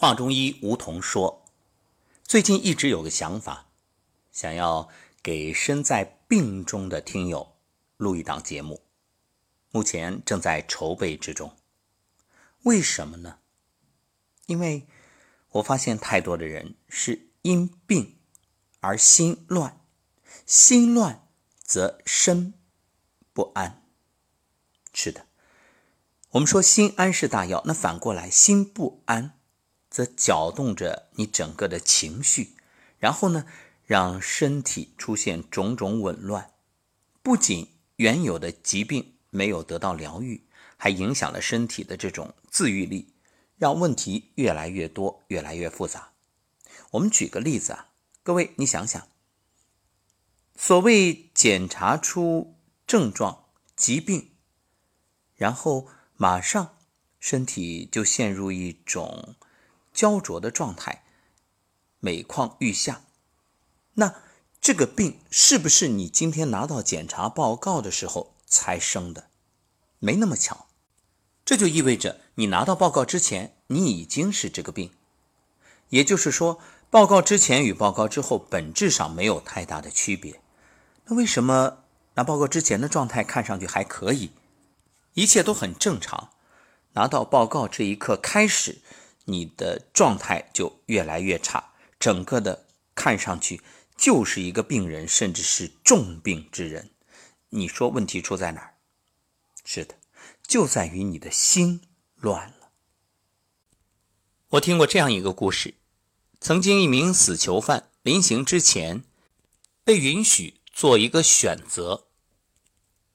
话中医吴桐说：“最近一直有个想法，想要给身在病中的听友录一档节目，目前正在筹备之中。为什么呢？因为我发现太多的人是因病而心乱，心乱则身不安。是的，我们说心安是大药，那反过来心不安。”则搅动着你整个的情绪，然后呢，让身体出现种种紊乱。不仅原有的疾病没有得到疗愈，还影响了身体的这种自愈力，让问题越来越多，越来越复杂。我们举个例子啊，各位，你想想，所谓检查出症状、疾病，然后马上身体就陷入一种。焦灼的状态，每况愈下。那这个病是不是你今天拿到检查报告的时候才生的？没那么巧。这就意味着你拿到报告之前，你已经是这个病。也就是说，报告之前与报告之后本质上没有太大的区别。那为什么拿报告之前的状态看上去还可以，一切都很正常？拿到报告这一刻开始。你的状态就越来越差，整个的看上去就是一个病人，甚至是重病之人。你说问题出在哪儿？是的，就在于你的心乱了。我听过这样一个故事：曾经一名死囚犯临刑之前，被允许做一个选择，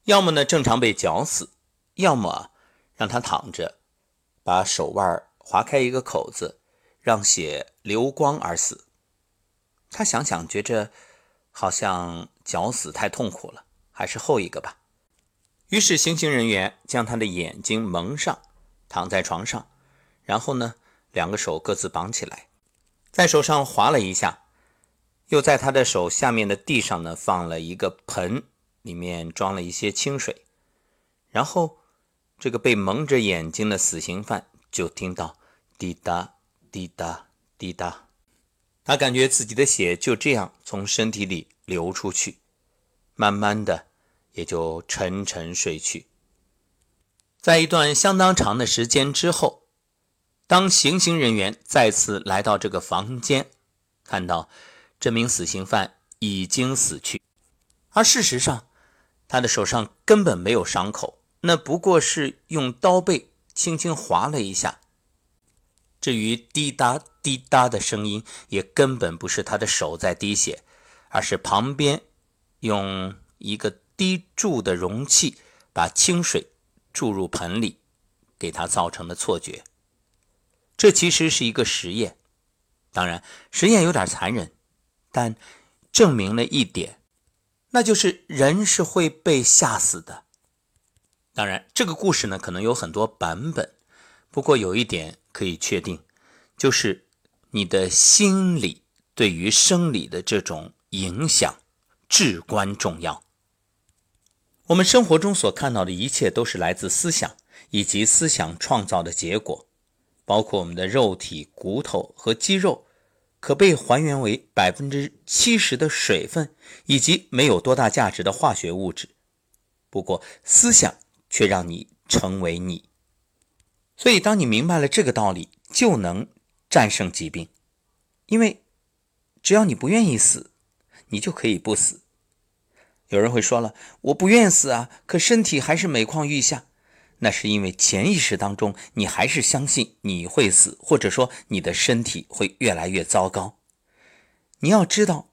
要么呢正常被绞死，要么让他躺着，把手腕划开一个口子，让血流光而死。他想想，觉着好像绞死太痛苦了，还是后一个吧。于是，行刑人员将他的眼睛蒙上，躺在床上，然后呢，两个手各自绑起来，在手上划了一下，又在他的手下面的地上呢放了一个盆，里面装了一些清水，然后这个被蒙着眼睛的死刑犯。就听到滴答滴答滴答，他感觉自己的血就这样从身体里流出去，慢慢的也就沉沉睡去。在一段相当长的时间之后，当行刑人员再次来到这个房间，看到这名死刑犯已经死去，而事实上他的手上根本没有伤口，那不过是用刀背。轻轻划了一下，至于滴答滴答的声音，也根本不是他的手在滴血，而是旁边用一个滴注的容器把清水注入盆里，给他造成的错觉。这其实是一个实验，当然实验有点残忍，但证明了一点，那就是人是会被吓死的。当然，这个故事呢可能有很多版本，不过有一点可以确定，就是你的心理对于生理的这种影响至关重要。我们生活中所看到的一切都是来自思想以及思想创造的结果，包括我们的肉体、骨头和肌肉，可被还原为百分之七十的水分以及没有多大价值的化学物质。不过，思想。却让你成为你，所以当你明白了这个道理，就能战胜疾病。因为只要你不愿意死，你就可以不死。有人会说了，我不愿死啊，可身体还是每况愈下。那是因为潜意识当中你还是相信你会死，或者说你的身体会越来越糟糕。你要知道，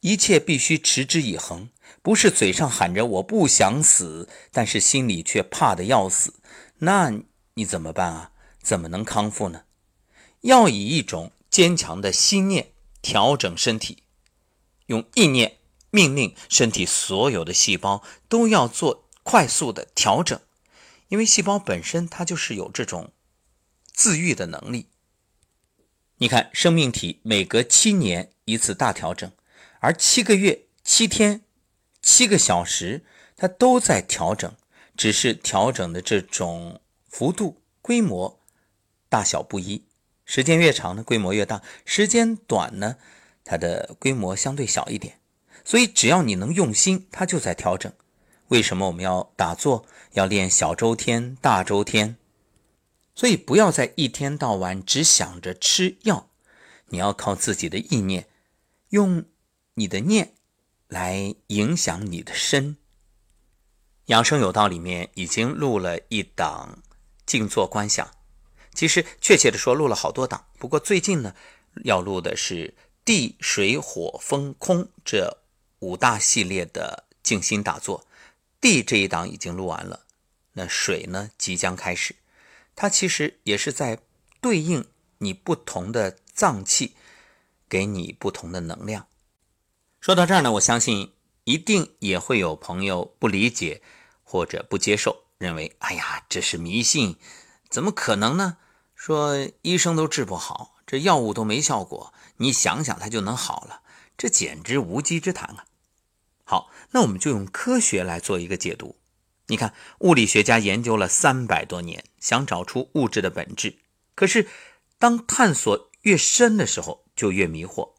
一切必须持之以恒。不是嘴上喊着我不想死，但是心里却怕的要死，那你怎么办啊？怎么能康复呢？要以一种坚强的心念调整身体，用意念命令身体所有的细胞都要做快速的调整，因为细胞本身它就是有这种自愈的能力。你看，生命体每隔七年一次大调整，而七个月七天。七个小时，它都在调整，只是调整的这种幅度、规模、大小不一。时间越长呢，规模越大；时间短呢，它的规模相对小一点。所以只要你能用心，它就在调整。为什么我们要打坐，要练小周天、大周天？所以不要在一天到晚只想着吃药，你要靠自己的意念，用你的念来影响你的身。养生有道里面已经录了一档静坐观想，其实确切的说录了好多档，不过最近呢要录的是地水火风空这五大系列的静心打坐。地这一档已经录完了，那水呢即将开始，它其实也是在对应你不同的脏器，给你不同的能量。说到这儿呢，我相信。一定也会有朋友不理解或者不接受，认为：“哎呀，这是迷信，怎么可能呢？说医生都治不好，这药物都没效果，你想想它就能好了，这简直无稽之谈啊！”好，那我们就用科学来做一个解读。你看，物理学家研究了三百多年，想找出物质的本质，可是当探索越深的时候，就越迷惑。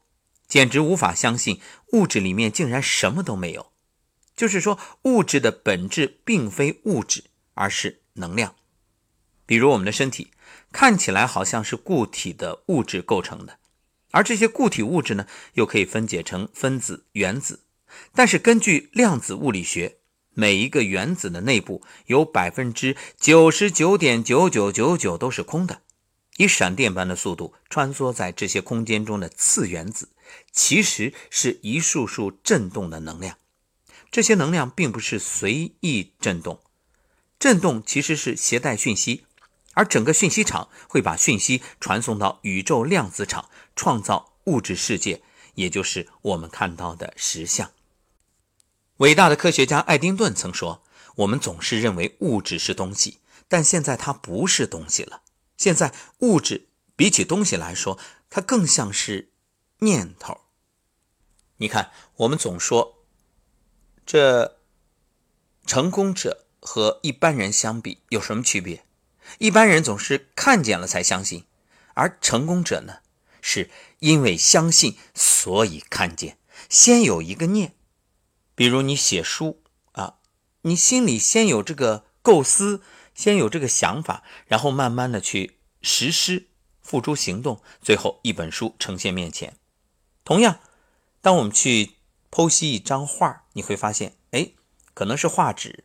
简直无法相信，物质里面竟然什么都没有。就是说，物质的本质并非物质，而是能量。比如我们的身体，看起来好像是固体的物质构成的，而这些固体物质呢，又可以分解成分子、原子。但是根据量子物理学，每一个原子的内部有百分之九十九点九九九九都是空的。以闪电般的速度穿梭在这些空间中的次原子，其实是一束束振动的能量。这些能量并不是随意振动，振动其实是携带讯息，而整个讯息场会把讯息传送到宇宙量子场，创造物质世界，也就是我们看到的实相。伟大的科学家爱丁顿曾说：“我们总是认为物质是东西，但现在它不是东西了。”现在物质比起东西来说，它更像是念头。你看，我们总说这成功者和一般人相比有什么区别？一般人总是看见了才相信，而成功者呢，是因为相信所以看见。先有一个念，比如你写书啊，你心里先有这个构思。先有这个想法，然后慢慢的去实施、付诸行动，最后一本书呈现面前。同样，当我们去剖析一张画，你会发现，哎，可能是画纸，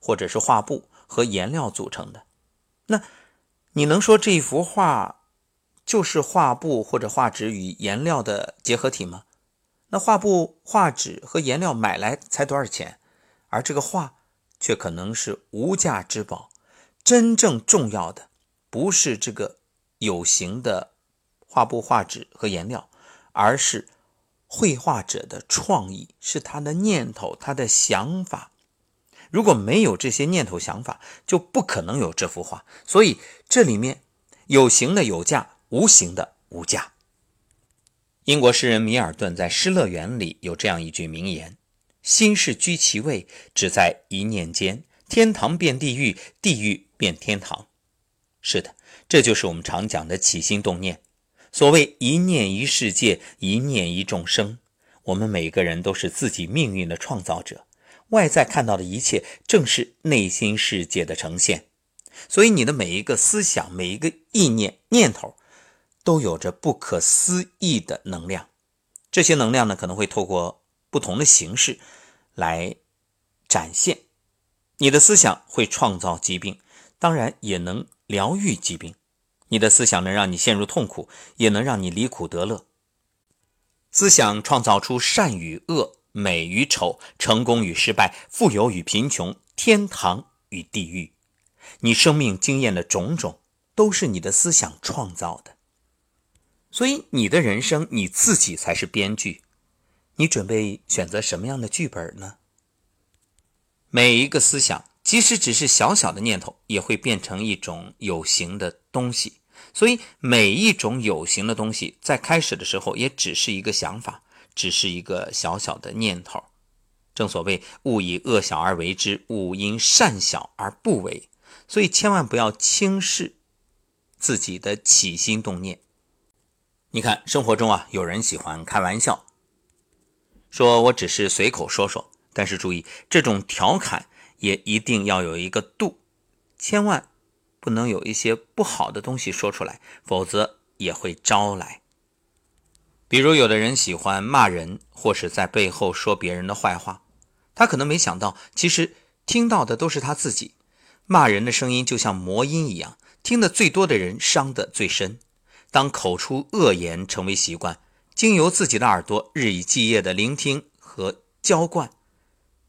或者是画布和颜料组成的。那你能说这一幅画就是画布或者画纸与颜料的结合体吗？那画布、画纸和颜料买来才多少钱？而这个画却可能是无价之宝。真正重要的不是这个有形的画布、画纸和颜料，而是绘画者的创意，是他的念头、他的想法。如果没有这些念头、想法，就不可能有这幅画。所以这里面有形的有价，无形的无价。英国诗人米尔顿在《失乐园》里有这样一句名言：“心事居其位，只在一念间。天堂变地狱，地狱。”变天堂，是的，这就是我们常讲的起心动念。所谓一念一世界，一念一众生。我们每个人都是自己命运的创造者，外在看到的一切正是内心世界的呈现。所以，你的每一个思想、每一个意念、念头，都有着不可思议的能量。这些能量呢，可能会透过不同的形式来展现。你的思想会创造疾病。当然也能疗愈疾病，你的思想能让你陷入痛苦，也能让你离苦得乐。思想创造出善与恶、美与丑、成功与失败、富有与贫穷、天堂与地狱。你生命经验的种种，都是你的思想创造的。所以，你的人生你自己才是编剧。你准备选择什么样的剧本呢？每一个思想。即使只是小小的念头，也会变成一种有形的东西。所以，每一种有形的东西，在开始的时候，也只是一个想法，只是一个小小的念头。正所谓“勿以恶小而为之，勿因善小而不为”。所以，千万不要轻视自己的起心动念。你看，生活中啊，有人喜欢开玩笑，说我只是随口说说，但是注意，这种调侃也一定要有一个度，千万不能有一些不好的东西说出来，否则也会招来。比如，有的人喜欢骂人，或是在背后说别人的坏话，他可能没想到，其实听到的都是他自己。骂人的声音就像魔音一样，听得最多的人伤得最深。当口出恶言成为习惯，经由自己的耳朵日以继夜的聆听和浇灌，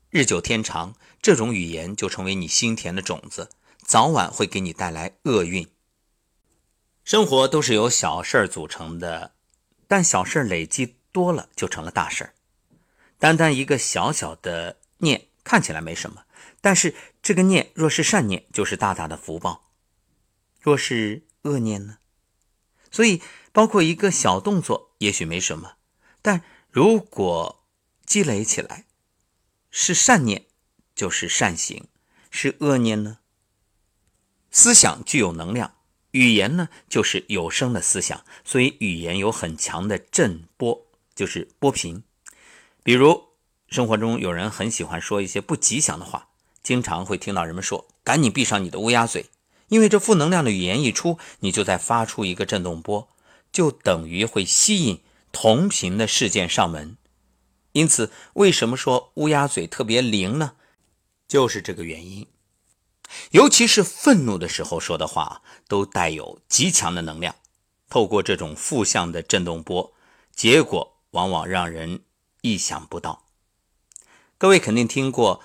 日久天长，这种语言就成为你心田的种子，早晚会给你带来厄运。生活都是由小事儿组成的，但小事儿累积多了就成了大事儿单单一个小小的念看起来没什么，但是这个念若是善念，就是大大的福报；若是恶念呢？所以，包括一个小动作，也许没什么，但如果积累起来，是善念，就是善行；是恶念呢？思想具有能量，语言呢，就是有声的思想，所以语言有很强的震波，就是波频。比如，生活中有人很喜欢说一些不吉祥的话，经常会听到人们说：“赶紧闭上你的乌鸦嘴。”因为这负能量的语言一出，你就在发出一个震动波，就等于会吸引同频的事件上门。因此，为什么说乌鸦嘴特别灵呢？就是这个原因。尤其是愤怒的时候说的话，都带有极强的能量。透过这种负向的震动波，结果往往让人意想不到。各位肯定听过，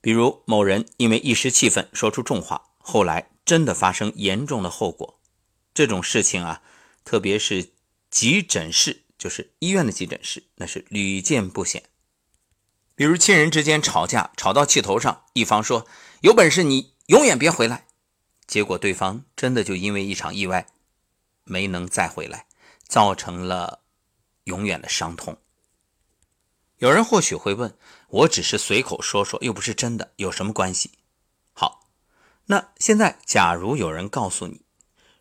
比如某人因为一时气愤说出重话，后来。真的发生严重的后果，这种事情啊，特别是急诊室，就是医院的急诊室，那是屡见不鲜。比如亲人之间吵架，吵到气头上，一方说：“有本事你永远别回来。”结果对方真的就因为一场意外没能再回来，造成了永远的伤痛。有人或许会问：“我只是随口说说，又不是真的，有什么关系？”好那现在，假如有人告诉你，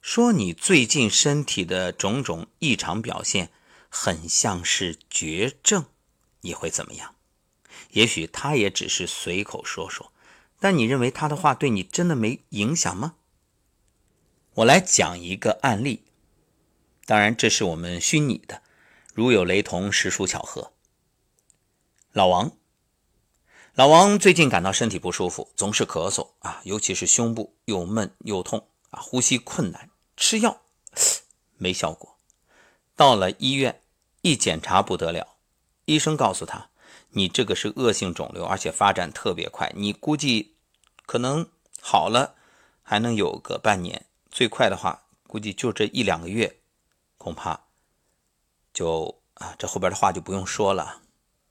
说你最近身体的种种异常表现很像是绝症，你会怎么样？也许他也只是随口说说，但你认为他的话对你真的没影响吗？我来讲一个案例，当然这是我们虚拟的，如有雷同，实属巧合。老王。老王最近感到身体不舒服，总是咳嗽啊，尤其是胸部又闷又痛啊，呼吸困难，吃药没效果。到了医院一检查不得了，医生告诉他：“你这个是恶性肿瘤，而且发展特别快，你估计可能好了还能有个半年，最快的话估计就这一两个月，恐怕就啊，这后边的话就不用说了。”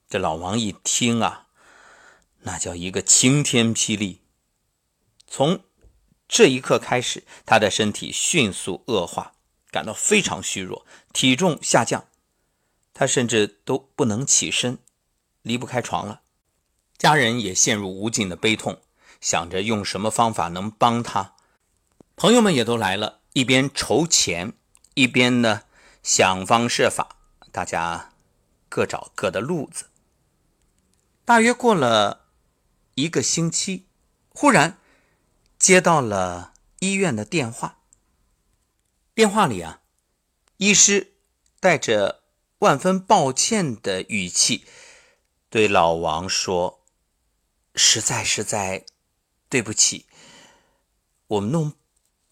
这老王一听啊。那叫一个晴天霹雳！从这一刻开始，他的身体迅速恶化，感到非常虚弱，体重下降，他甚至都不能起身，离不开床了。家人也陷入无尽的悲痛，想着用什么方法能帮他。朋友们也都来了，一边筹钱，一边呢想方设法，大家各找各的路子。大约过了。一个星期，忽然接到了医院的电话。电话里啊，医师带着万分抱歉的语气对老王说：“实在实在对不起，我们弄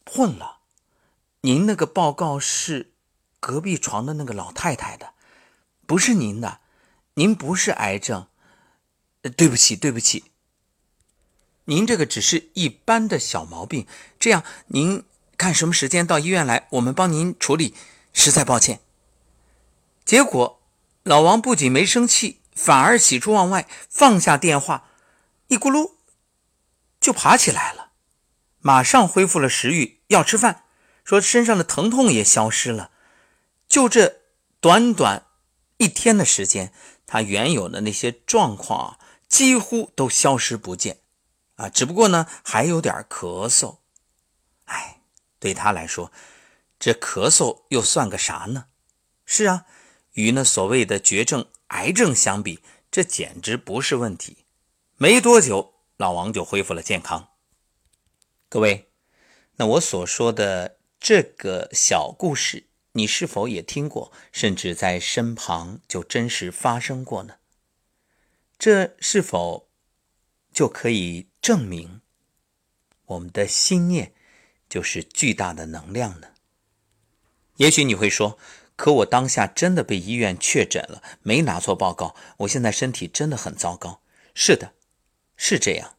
混了。您那个报告是隔壁床的那个老太太的，不是您的。您不是癌症，对不起，对不起。”您这个只是一般的小毛病，这样您看什么时间到医院来，我们帮您处理。实在抱歉。结果老王不仅没生气，反而喜出望外，放下电话，一咕噜就爬起来了，马上恢复了食欲，要吃饭，说身上的疼痛也消失了。就这短短一天的时间，他原有的那些状况啊，几乎都消失不见。啊，只不过呢，还有点咳嗽。哎，对他来说，这咳嗽又算个啥呢？是啊，与那所谓的绝症癌症相比，这简直不是问题。没多久，老王就恢复了健康。各位，那我所说的这个小故事，你是否也听过，甚至在身旁就真实发生过呢？这是否就可以证明我们的心念就是巨大的能量呢？也许你会说，可我当下真的被医院确诊了，没拿错报告，我现在身体真的很糟糕。是的，是这样。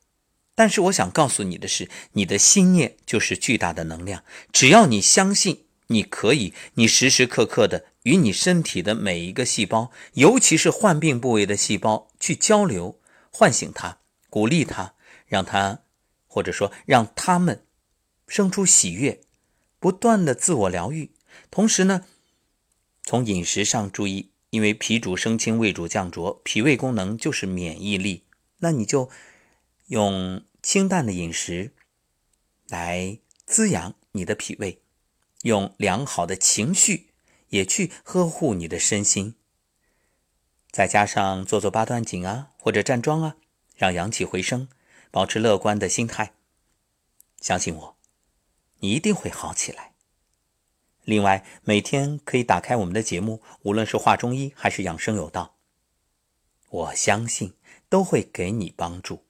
但是我想告诉你的是，你的心念就是巨大的能量，只要你相信你可以，你时时刻刻的。与你身体的每一个细胞，尤其是患病部位的细胞去交流，唤醒它，鼓励它，让它，或者说让他们生出喜悦，不断的自我疗愈。同时呢，从饮食上注意，因为脾主升清，胃主降浊，脾胃功能就是免疫力，那你就用清淡的饮食来滋养你的脾胃，用良好的情绪。也去呵护你的身心，再加上做做八段锦啊，或者站桩啊，让阳气回升，保持乐观的心态。相信我，你一定会好起来。另外，每天可以打开我们的节目，无论是画中医还是养生有道，我相信都会给你帮助，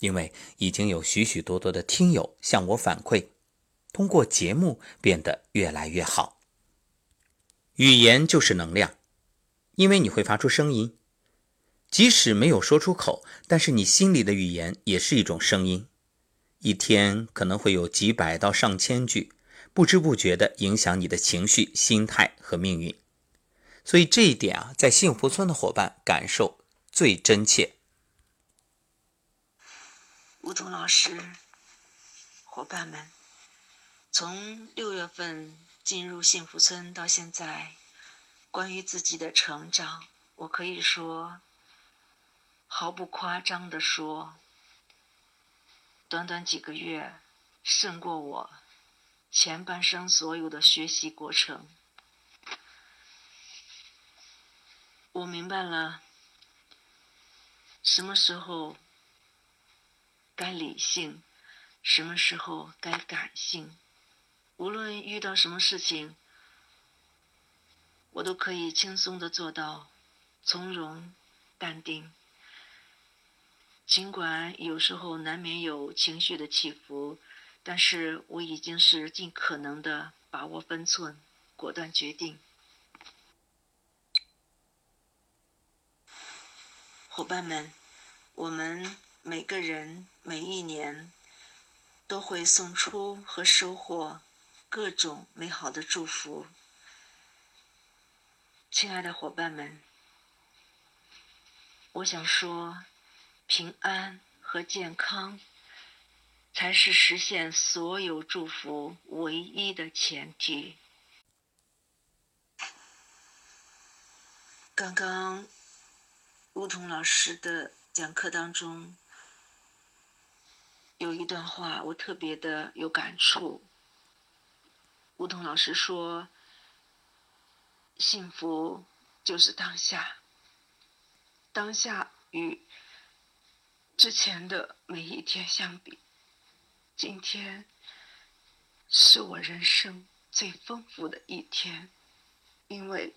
因为已经有许许多多的听友向我反馈，通过节目变得越来越好。语言就是能量，因为你会发出声音，即使没有说出口，但是你心里的语言也是一种声音。一天可能会有几百到上千句，不知不觉的影响你的情绪、心态和命运。所以这一点啊，在幸福村的伙伴感受最真切。吴桐老师，伙伴们，从六月份。进入幸福村到现在，关于自己的成长，我可以说，毫不夸张的说，短短几个月，胜过我前半生所有的学习过程。我明白了，什么时候该理性，什么时候该感性。无论遇到什么事情，我都可以轻松的做到从容、淡定。尽管有时候难免有情绪的起伏，但是我已经是尽可能的把握分寸，果断决定。伙伴们，我们每个人每一年都会送出和收获。各种美好的祝福，亲爱的伙伴们，我想说，平安和健康才是实现所有祝福唯一的前提。刚刚梧桐老师的讲课当中，有一段话，我特别的有感触。梧桐老师说：“幸福就是当下，当下与之前的每一天相比，今天是我人生最丰富的一天，因为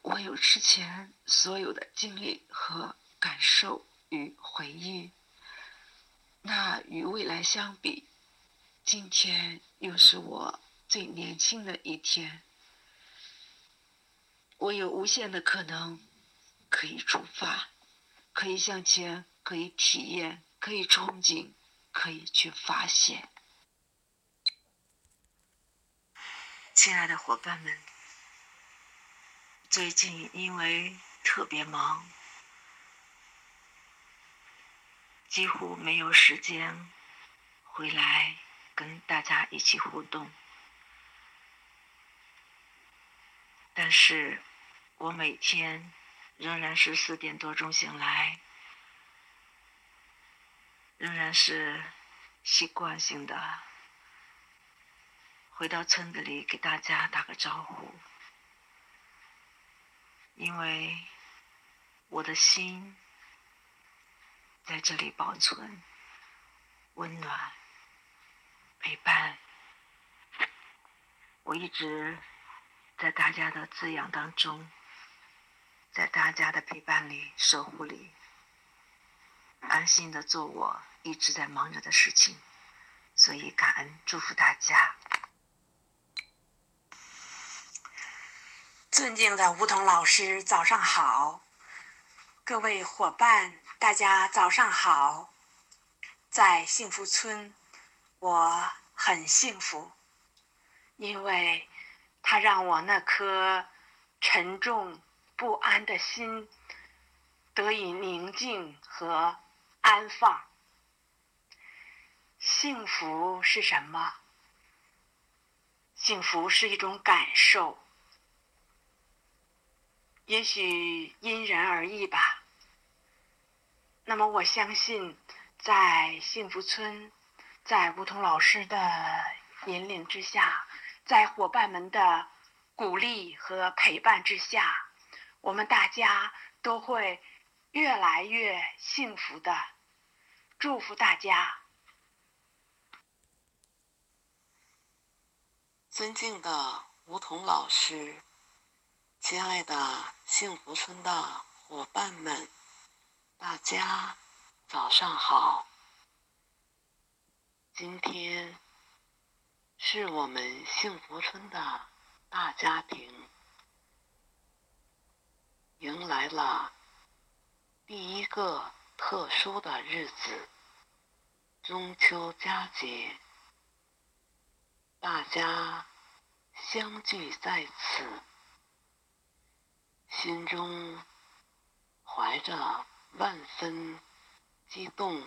我有之前所有的经历和感受与回忆。那与未来相比。”今天又是我最年轻的一天，我有无限的可能可以出发，可以向前，可以体验，可以憧憬，可以去发现。亲爱的伙伴们，最近因为特别忙，几乎没有时间回来。跟大家一起互动，但是我每天仍然是四点多钟醒来，仍然是习惯性的回到村子里给大家打个招呼，因为我的心在这里保存温暖陪伴。我一直在大家的滋养当中，在大家的陪伴里、守护里，安心的做我一直在忙着的事情。所以，感恩祝福大家。尊敬的梧桐老师，早上好！各位伙伴，大家早上好！在幸福村，我很幸福，因为他让我那颗沉重不安的心得以宁静和安放。幸福是什么？幸福是一种感受，也许因人而异吧。那么我相信，在幸福村，在梧桐老师的引领之下，在伙伴们的鼓励和陪伴之下，我们大家都会越来越幸福的。祝福大家！尊敬的梧桐老师，亲爱的幸福村的伙伴们，大家早上好！今天是我们幸福村的大家庭迎来了第一个特殊的日子——中秋佳节。大家相聚在此，心中怀着万分激动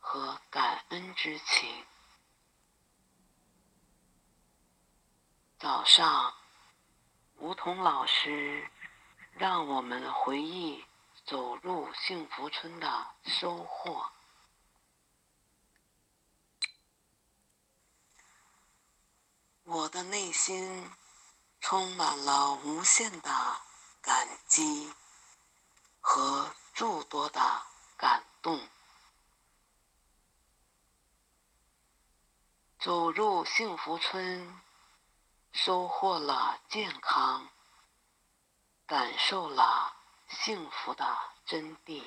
和感恩之情。早上，梧桐老师让我们回忆走入幸福村的收获。我的内心充满了无限的感激和诸多的感动。走入幸福村，收获了健康，感受了幸福的真谛，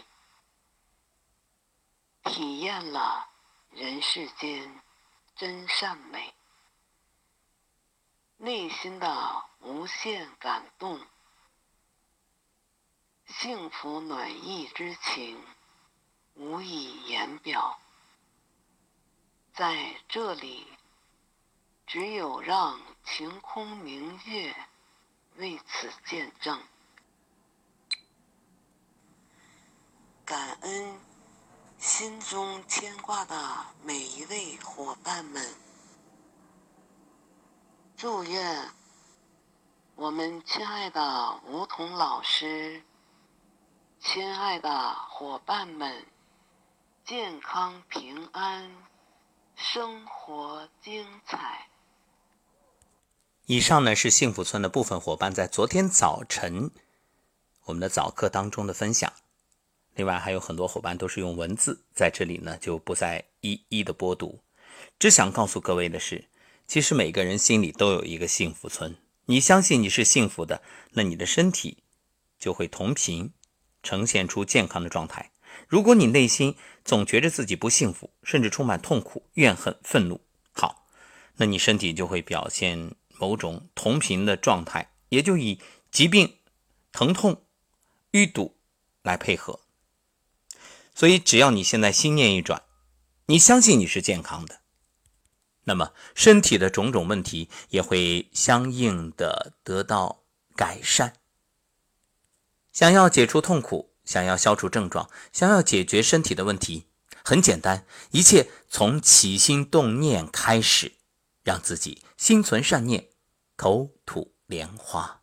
体验了人世间真善美。内心的无限感动，幸福暖意之情无以言表。在这里，只有让晴空明月为此见证。感恩心中牵挂的每一位伙伴们。祝愿我们亲爱的梧桐老师、亲爱的伙伴们健康平安，生活精彩。以上呢是幸福村的部分伙伴在昨天早晨我们的早课当中的分享。另外还有很多伙伴都是用文字，在这里呢就不再一一的播读。只想告诉各位的是。其实每个人心里都有一个幸福村，你相信你是幸福的，那你的身体就会同频，呈现出健康的状态。如果你内心总觉着自己不幸福，甚至充满痛苦、怨恨、愤怒，好，那你身体就会表现某种同频的状态，也就以疾病、疼痛、淤堵来配合。所以，只要你现在心念一转，你相信你是健康的。那么，身体的种种问题也会相应的得到改善。想要解除痛苦，想要消除症状，想要解决身体的问题，很简单，一切从起心动念开始，让自己心存善念，口吐莲花。